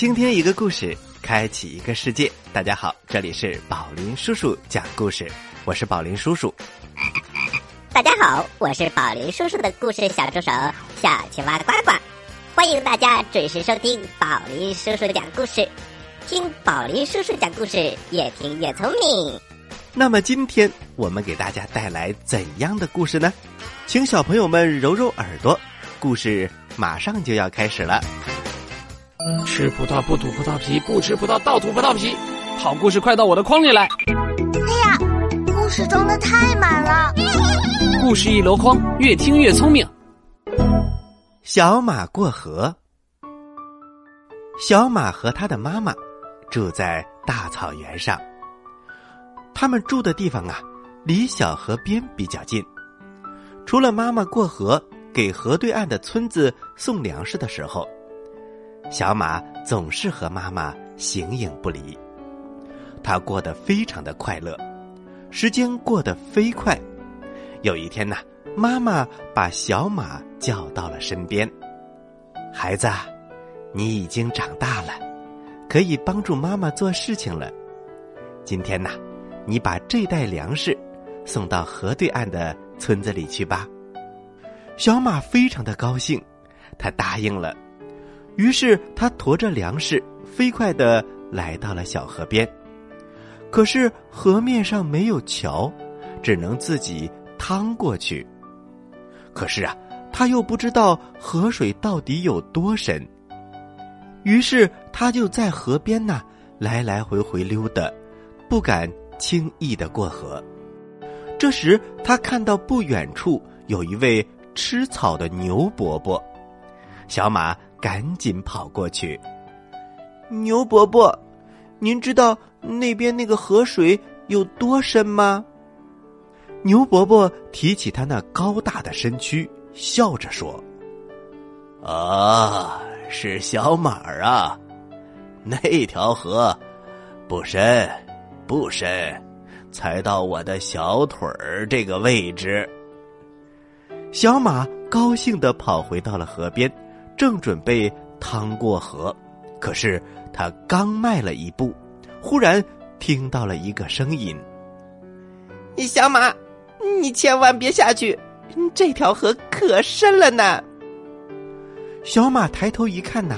倾听一个故事，开启一个世界。大家好，这里是宝林叔叔讲故事，我是宝林叔叔。大家好，我是宝林叔叔的故事小助手小青蛙呱呱，欢迎大家准时收听宝林叔叔讲故事，听宝林叔叔讲故事，越听越聪明。那么今天我们给大家带来怎样的故事呢？请小朋友们揉揉耳朵，故事马上就要开始了。吃葡萄不吐葡萄皮，不吃葡萄倒吐葡萄皮。好故事快到我的筐里来！哎呀，故事装的太满了。故事一箩筐，越听越聪明。小马过河。小马和他的妈妈住在大草原上。他们住的地方啊，离小河边比较近。除了妈妈过河给河对岸的村子送粮食的时候，小马总是和妈妈形影不离。他过得非常的快乐，时间过得飞快。有一天呐，妈妈把小马叫到了身边：“孩子，你已经长大了，可以帮助妈妈做事情了。今天呐。”你把这袋粮食送到河对岸的村子里去吧。小马非常的高兴，他答应了。于是他驮着粮食，飞快的来到了小河边。可是河面上没有桥，只能自己趟过去。可是啊，他又不知道河水到底有多深。于是他就在河边呢来来回回溜达，不敢。轻易的过河。这时，他看到不远处有一位吃草的牛伯伯，小马赶紧跑过去。牛伯伯，您知道那边那个河水有多深吗？牛伯伯提起他那高大的身躯，笑着说：“啊，是小马儿啊，那条河不深。”不深，才到我的小腿儿这个位置。小马高兴的跑回到了河边，正准备趟过河，可是他刚迈了一步，忽然听到了一个声音：“小马，你千万别下去，这条河可深了呢。”小马抬头一看呐，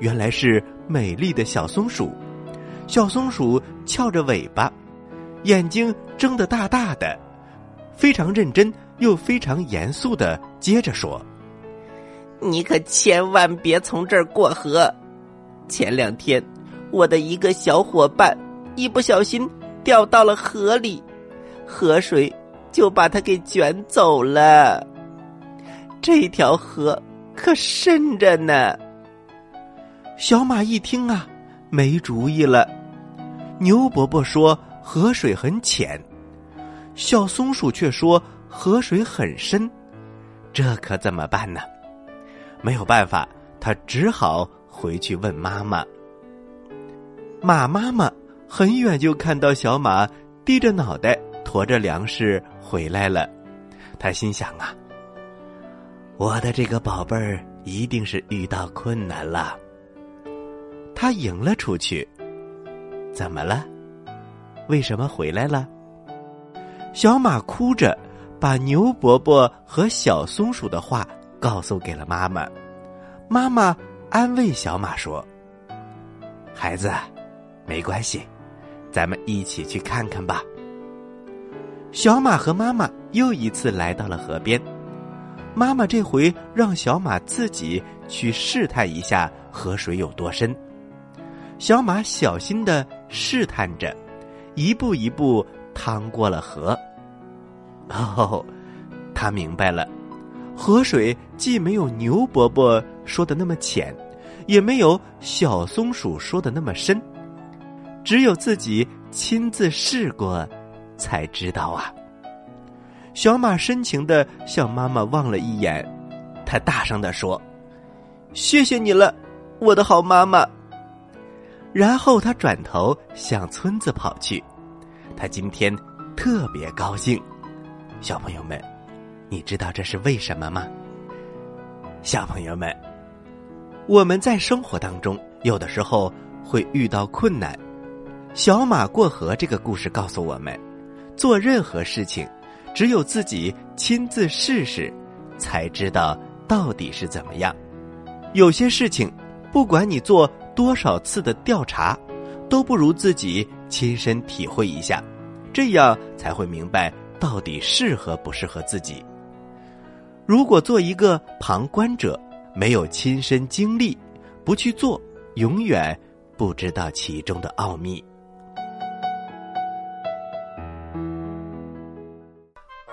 原来是美丽的小松鼠。小松鼠翘着尾巴，眼睛睁得大大的，非常认真又非常严肃的接着说：“你可千万别从这儿过河。前两天，我的一个小伙伴一不小心掉到了河里，河水就把他给卷走了。这条河可深着呢。”小马一听啊，没主意了。牛伯伯说：“河水很浅。”小松鼠却说：“河水很深。”这可怎么办呢？没有办法，他只好回去问妈妈。马妈妈很远就看到小马低着脑袋驮着粮食回来了，他心想啊：“我的这个宝贝儿一定是遇到困难了。”他迎了出去。怎么了？为什么回来了？小马哭着把牛伯伯和小松鼠的话告诉给了妈妈。妈妈安慰小马说：“孩子，没关系，咱们一起去看看吧。”小马和妈妈又一次来到了河边。妈妈这回让小马自己去试探一下河水有多深。小马小心的试探着，一步一步趟过了河。哦，他明白了，河水既没有牛伯伯说的那么浅，也没有小松鼠说的那么深，只有自己亲自试过，才知道啊。小马深情的向妈妈望了一眼，他大声的说：“谢谢你了，我的好妈妈。”然后他转头向村子跑去，他今天特别高兴。小朋友们，你知道这是为什么吗？小朋友们，我们在生活当中有的时候会遇到困难。小马过河这个故事告诉我们，做任何事情，只有自己亲自试试，才知道到底是怎么样。有些事情，不管你做多少次的调查，都不如自己亲身体会一下，这样才会明白到底适合不适合自己。如果做一个旁观者，没有亲身经历，不去做，永远不知道其中的奥秘。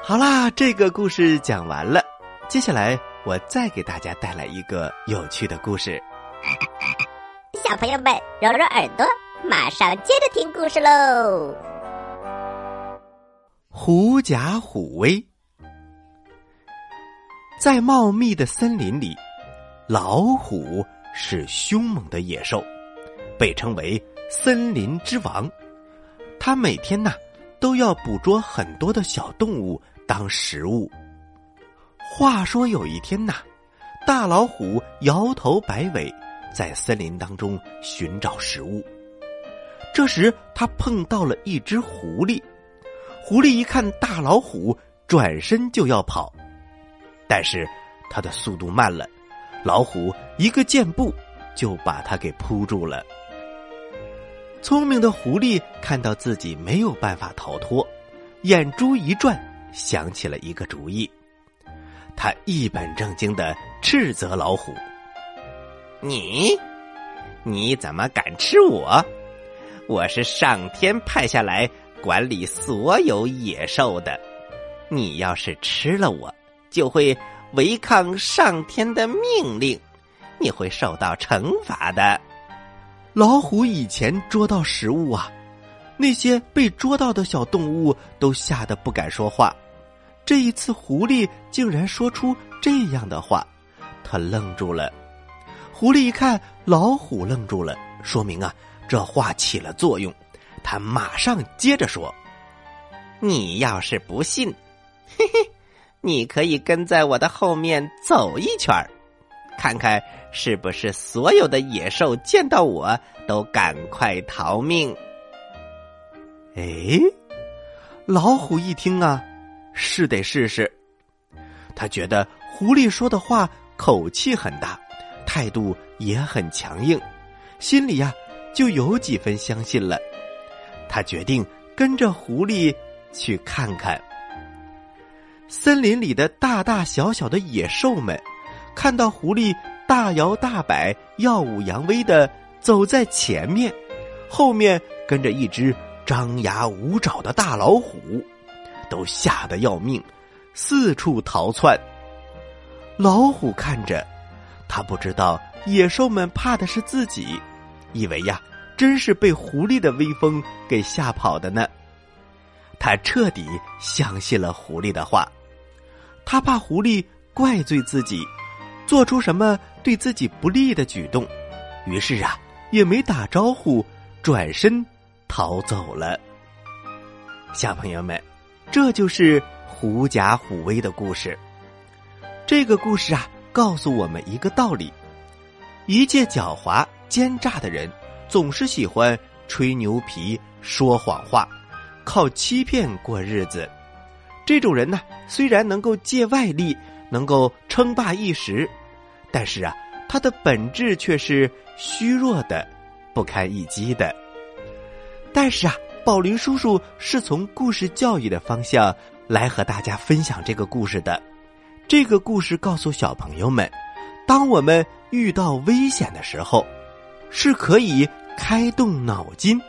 好啦，这个故事讲完了，接下来我再给大家带来一个有趣的故事。小朋友们，揉揉耳朵，马上接着听故事喽。狐假虎威，在茂密的森林里，老虎是凶猛的野兽，被称为森林之王。它每天呐都要捕捉很多的小动物。当食物。话说有一天呐，大老虎摇头摆尾，在森林当中寻找食物。这时，他碰到了一只狐狸。狐狸一看大老虎，转身就要跑，但是它的速度慢了，老虎一个箭步就把它给扑住了。聪明的狐狸看到自己没有办法逃脱，眼珠一转。想起了一个主意，他一本正经的斥责老虎：“你，你怎么敢吃我？我是上天派下来管理所有野兽的，你要是吃了我，就会违抗上天的命令，你会受到惩罚的。”老虎以前捉到食物啊，那些被捉到的小动物都吓得不敢说话。这一次，狐狸竟然说出这样的话，他愣住了。狐狸一看老虎愣住了，说明啊，这话起了作用。他马上接着说：“你要是不信，嘿嘿，你可以跟在我的后面走一圈看看是不是所有的野兽见到我都赶快逃命。”哎，老虎一听啊。是得试试。他觉得狐狸说的话口气很大，态度也很强硬，心里呀就有几分相信了。他决定跟着狐狸去看看。森林里的大大小小的野兽们，看到狐狸大摇大摆、耀武扬威的走在前面，后面跟着一只张牙舞爪的大老虎。都吓得要命，四处逃窜。老虎看着，他不知道野兽们怕的是自己，以为呀，真是被狐狸的威风给吓跑的呢。他彻底相信了狐狸的话，他怕狐狸怪罪自己，做出什么对自己不利的举动，于是啊，也没打招呼，转身逃走了。小朋友们。这就是狐假虎威的故事。这个故事啊，告诉我们一个道理：一介狡猾奸诈的人，总是喜欢吹牛皮、说谎话，靠欺骗过日子。这种人呢，虽然能够借外力，能够称霸一时，但是啊，他的本质却是虚弱的、不堪一击的。但是啊。宝林叔叔是从故事教育的方向来和大家分享这个故事的。这个故事告诉小朋友们，当我们遇到危险的时候，是可以开动脑筋，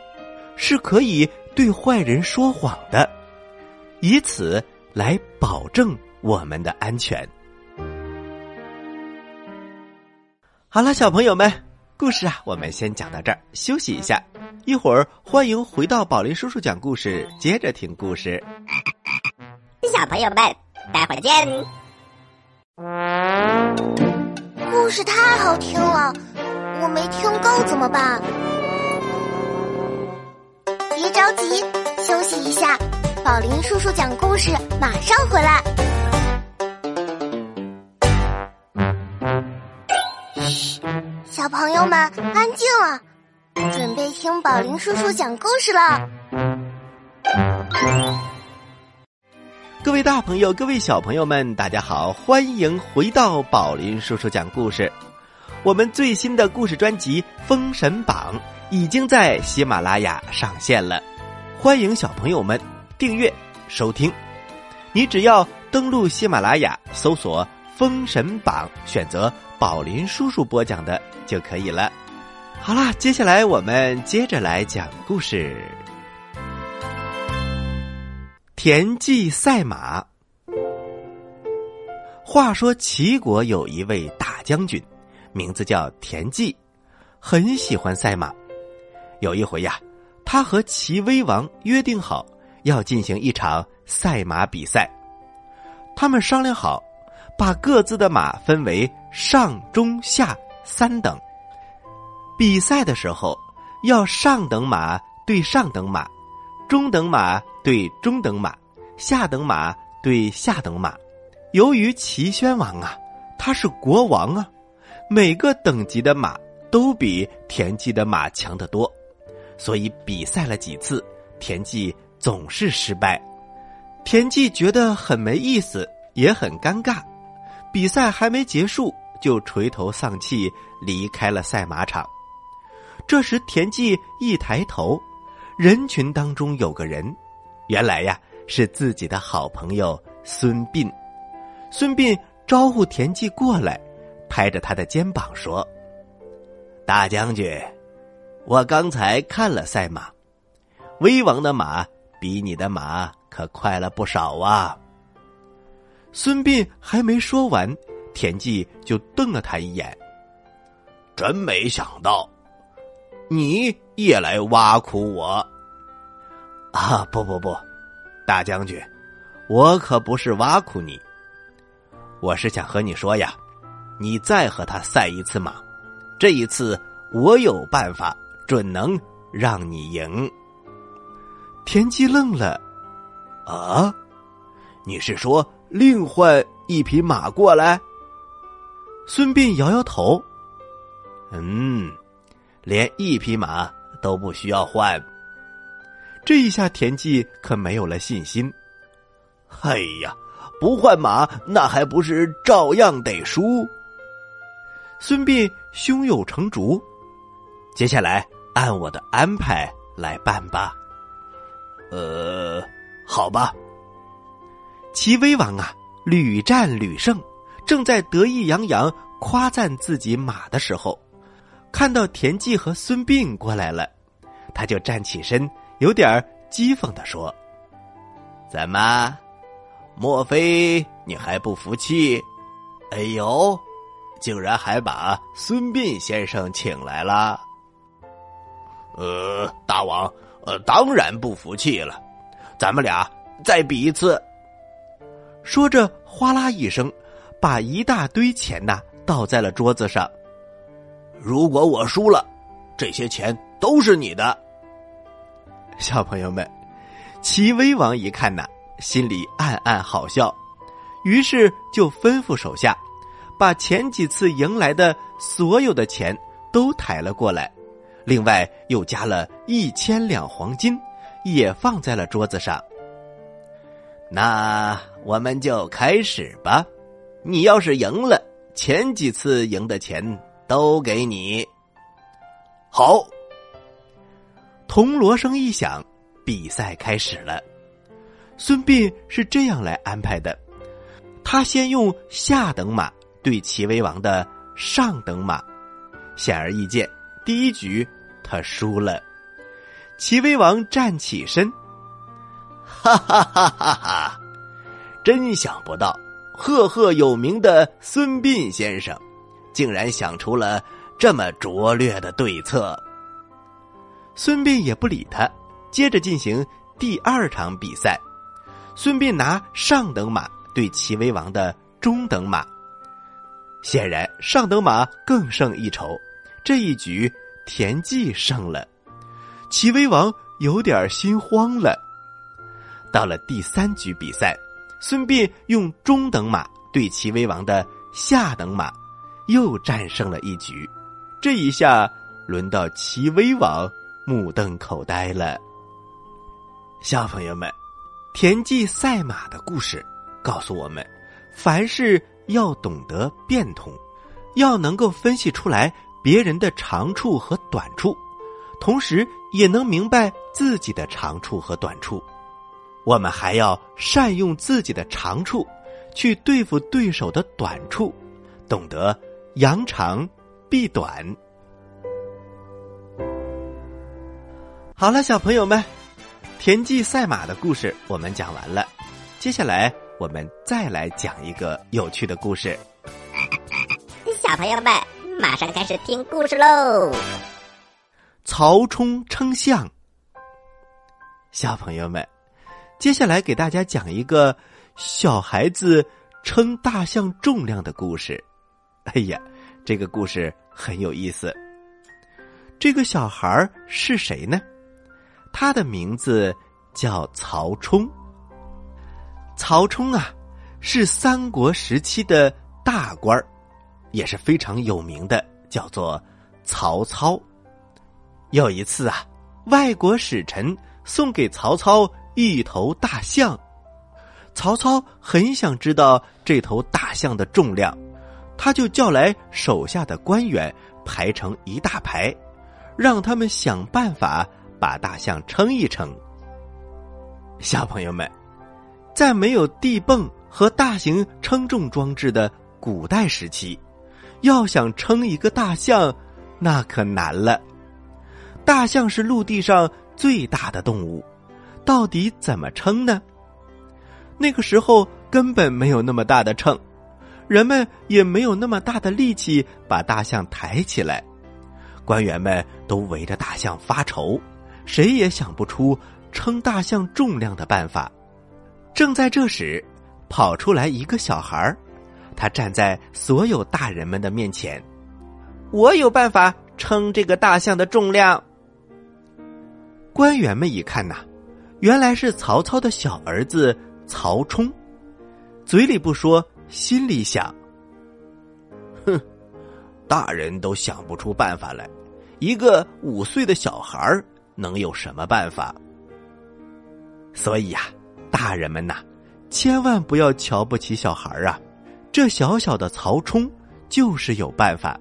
是可以对坏人说谎的，以此来保证我们的安全。好了，小朋友们，故事啊，我们先讲到这儿，休息一下。一会儿，欢迎回到宝林叔叔讲故事，接着听故事。小朋友们，待会儿见。故事太好听了，我没听够怎么办？别着急，休息一下。宝林叔叔讲故事，马上回来。嘘。小朋友们，安静了，准备听宝林叔叔讲故事了。各位大朋友，各位小朋友们，大家好，欢迎回到宝林叔叔讲故事。我们最新的故事专辑《封神榜》已经在喜马拉雅上线了，欢迎小朋友们订阅收听。你只要登录喜马拉雅，搜索《封神榜》，选择宝林叔叔播讲的就可以了。好啦，接下来我们接着来讲故事。田忌赛马。话说齐国有一位大将军，名字叫田忌，很喜欢赛马。有一回呀，他和齐威王约定好要进行一场赛马比赛。他们商量好，把各自的马分为上、中、下三等。比赛的时候，要上等马对上等马。中等马对中等马，下等马对下等马。由于齐宣王啊，他是国王啊，每个等级的马都比田忌的马强得多，所以比赛了几次，田忌总是失败。田忌觉得很没意思，也很尴尬。比赛还没结束，就垂头丧气离开了赛马场。这时，田忌一抬头。人群当中有个人，原来呀是自己的好朋友孙膑。孙膑招呼田忌过来，拍着他的肩膀说：“大将军，我刚才看了赛马，威王的马比你的马可快了不少啊。”孙膑还没说完，田忌就瞪了他一眼：“真没想到。”你也来挖苦我？啊，不不不，大将军，我可不是挖苦你，我是想和你说呀，你再和他赛一次马，这一次我有办法，准能让你赢。田忌愣了，啊，你是说另换一匹马过来？孙膑摇摇头，嗯。连一匹马都不需要换，这一下田忌可没有了信心。哎呀，不换马，那还不是照样得输？孙膑胸有成竹，接下来按我的安排来办吧。呃，好吧。齐威王啊，屡战屡胜，正在得意洋洋夸赞自己马的时候。看到田忌和孙膑过来了，他就站起身，有点讥讽的说：“怎么？莫非你还不服气？哎呦，竟然还把孙膑先生请来了！呃，大王，呃，当然不服气了。咱们俩再比一次。”说着，哗啦一声，把一大堆钱呐倒在了桌子上。如果我输了，这些钱都是你的。小朋友们，齐威王一看呐，心里暗暗好笑，于是就吩咐手下，把前几次赢来的所有的钱都抬了过来，另外又加了一千两黄金，也放在了桌子上。那我们就开始吧。你要是赢了，前几次赢的钱。都给你。好，铜锣声一响，比赛开始了。孙膑是这样来安排的：他先用下等马对齐威王的上等马。显而易见，第一局他输了。齐威王站起身，哈哈哈哈哈！真想不到，赫赫有名的孙膑先生。竟然想出了这么拙劣的对策。孙膑也不理他，接着进行第二场比赛。孙膑拿上等马对齐威王的中等马，显然上等马更胜一筹。这一局田忌胜了，齐威王有点心慌了。到了第三局比赛，孙膑用中等马对齐威王的下等马。又战胜了一局，这一下轮到齐威王目瞪口呆了。小朋友们，田忌赛马的故事告诉我们，凡事要懂得变通，要能够分析出来别人的长处和短处，同时也能明白自己的长处和短处。我们还要善用自己的长处，去对付对手的短处，懂得扬长避短。好了，小朋友们。田忌赛马的故事我们讲完了，接下来我们再来讲一个有趣的故事。小朋友们，马上开始听故事喽！曹冲称象。小朋友们，接下来给大家讲一个小孩子称大象重量的故事。哎呀，这个故事很有意思。这个小孩是谁呢？他的名字叫曹冲。曹冲啊，是三国时期的大官儿，也是非常有名的，叫做曹操。有一次啊，外国使臣送给曹操一头大象，曹操很想知道这头大象的重量，他就叫来手下的官员排成一大排，让他们想办法。把大象称一称，小朋友们，在没有地泵和大型称重装置的古代时期，要想称一个大象，那可难了。大象是陆地上最大的动物，到底怎么称呢？那个时候根本没有那么大的秤，人们也没有那么大的力气把大象抬起来，官员们都围着大象发愁。谁也想不出称大象重量的办法。正在这时，跑出来一个小孩儿他站在所有大人们的面前。我有办法称这个大象的重量。官员们一看呐，原来是曹操的小儿子曹冲，嘴里不说，心里想：哼，大人都想不出办法来，一个五岁的小孩儿。能有什么办法？所以呀，大人们呐，千万不要瞧不起小孩啊！这小小的曹冲就是有办法，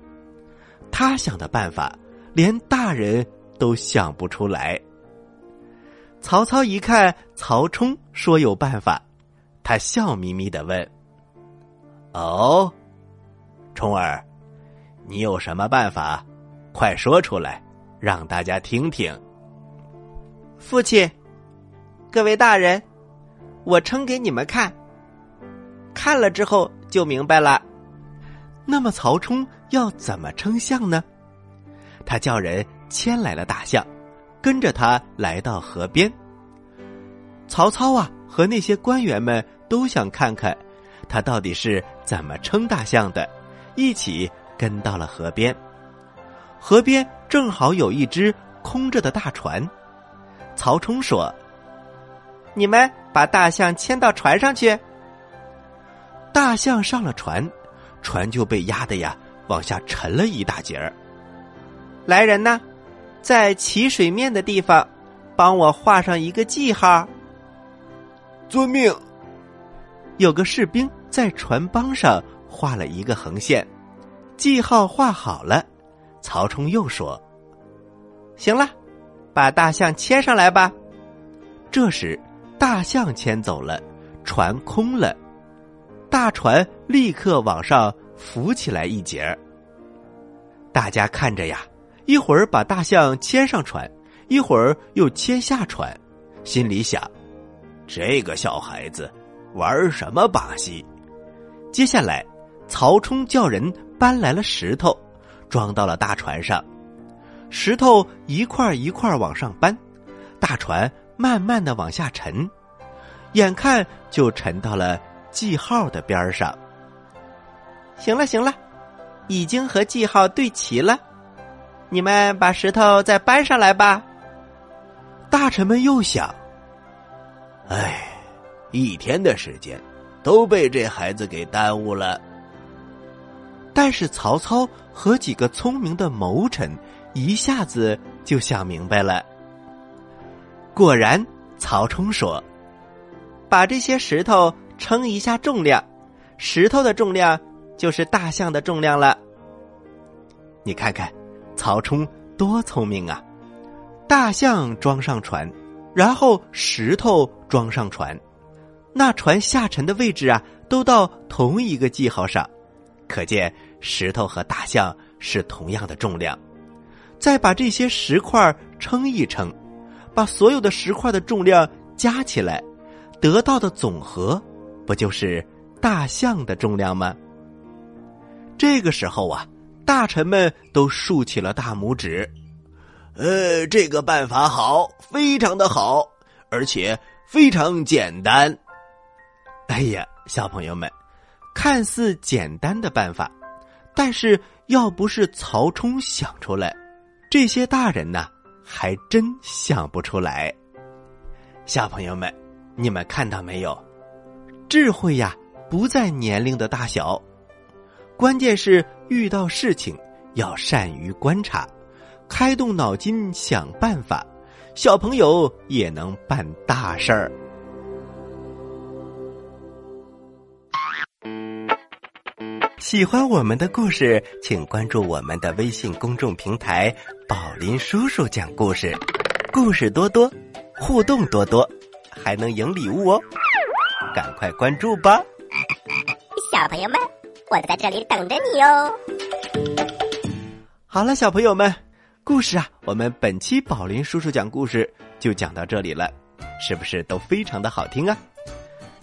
他想的办法连大人都想不出来。曹操一看曹冲说有办法，他笑眯眯的问：“哦，冲儿，你有什么办法？快说出来，让大家听听。”父亲，各位大人，我称给你们看，看了之后就明白了。那么曹冲要怎么称象呢？他叫人牵来了大象，跟着他来到河边。曹操啊，和那些官员们都想看看他到底是怎么称大象的，一起跟到了河边。河边正好有一只空着的大船。曹冲说：“你们把大象牵到船上去。”大象上了船，船就被压的呀往下沉了一大截儿。来人呐，在起水面的地方，帮我画上一个记号。遵命。有个士兵在船帮上画了一个横线，记号画好了。曹冲又说：“行了。”把大象牵上来吧。这时，大象牵走了，船空了，大船立刻往上浮起来一截儿。大家看着呀，一会儿把大象牵上船，一会儿又牵下船，心里想：这个小孩子玩什么把戏？接下来，曹冲叫人搬来了石头，装到了大船上。石头一块一块往上搬，大船慢慢的往下沉，眼看就沉到了记号的边上。行了行了，已经和记号对齐了，你们把石头再搬上来吧。大臣们又想：哎，一天的时间都被这孩子给耽误了。但是曹操和几个聪明的谋臣一下子就想明白了。果然，曹冲说：“把这些石头称一下重量，石头的重量就是大象的重量了。”你看看，曹冲多聪明啊！大象装上船，然后石头装上船，那船下沉的位置啊，都到同一个记号上，可见石头和大象是同样的重量。再把这些石块称一称，把所有的石块的重量加起来，得到的总和不就是大象的重量吗？这个时候啊，大臣们都竖起了大拇指。呃，这个办法好，非常的好，而且非常简单。哎呀，小朋友们，看似简单的办法，但是要不是曹冲想出来，这些大人呢，还真想不出来。小朋友们，你们看到没有？智慧呀，不在年龄的大小，关键是遇到事情要善于观察。开动脑筋想办法，小朋友也能办大事儿。喜欢我们的故事，请关注我们的微信公众平台“宝林叔叔讲故事”，故事多多，互动多多，还能赢礼物哦！赶快关注吧，小朋友们，我在这里等着你哦。好了，小朋友们。故事啊，我们本期宝林叔叔讲故事就讲到这里了，是不是都非常的好听啊？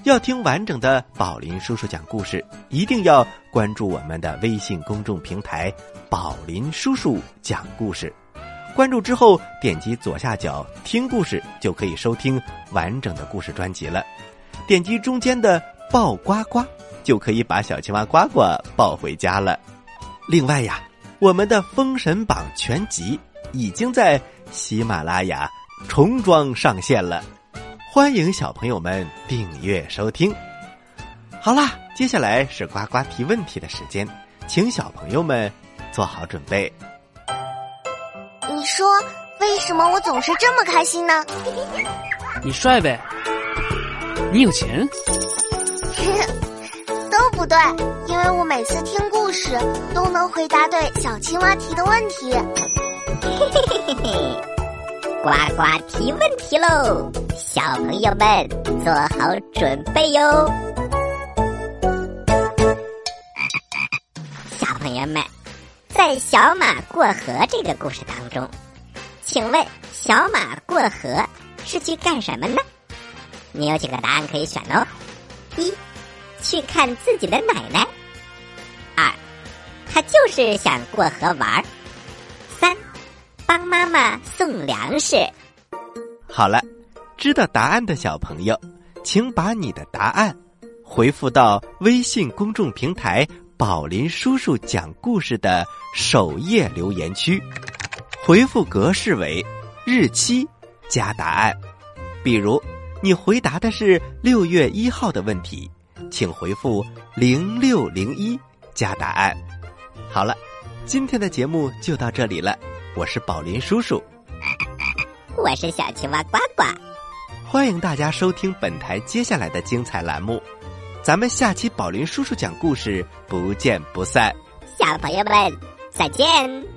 要听完整的宝林叔叔讲故事，一定要关注我们的微信公众平台“宝林叔叔讲故事”。关注之后，点击左下角听故事，就可以收听完整的故事专辑了。点击中间的抱呱呱，就可以把小青蛙呱呱抱回家了。另外呀。我们的《封神榜》全集已经在喜马拉雅重装上线了，欢迎小朋友们订阅收听。好啦，接下来是呱呱提问题的时间，请小朋友们做好准备。你说为什么我总是这么开心呢？你帅呗，你有钱。都不对，因为我每次听故事都能回答对小青蛙提的问题。嘿嘿嘿嘿嘿，呱呱提问题喽，小朋友们做好准备哟。小朋友们，在小马过河这个故事当中，请问小马过河是去干什么呢？你有几个答案可以选哦，一。去看自己的奶奶。二，他就是想过河玩儿。三，帮妈妈送粮食。好了，知道答案的小朋友，请把你的答案回复到微信公众平台“宝林叔叔讲故事”的首页留言区，回复格式为日期加答案。比如，你回答的是六月一号的问题。请回复零六零一加答案。好了，今天的节目就到这里了。我是宝林叔叔，我是小青蛙呱呱。欢迎大家收听本台接下来的精彩栏目。咱们下期宝林叔叔讲故事不见不散。小朋友们再见。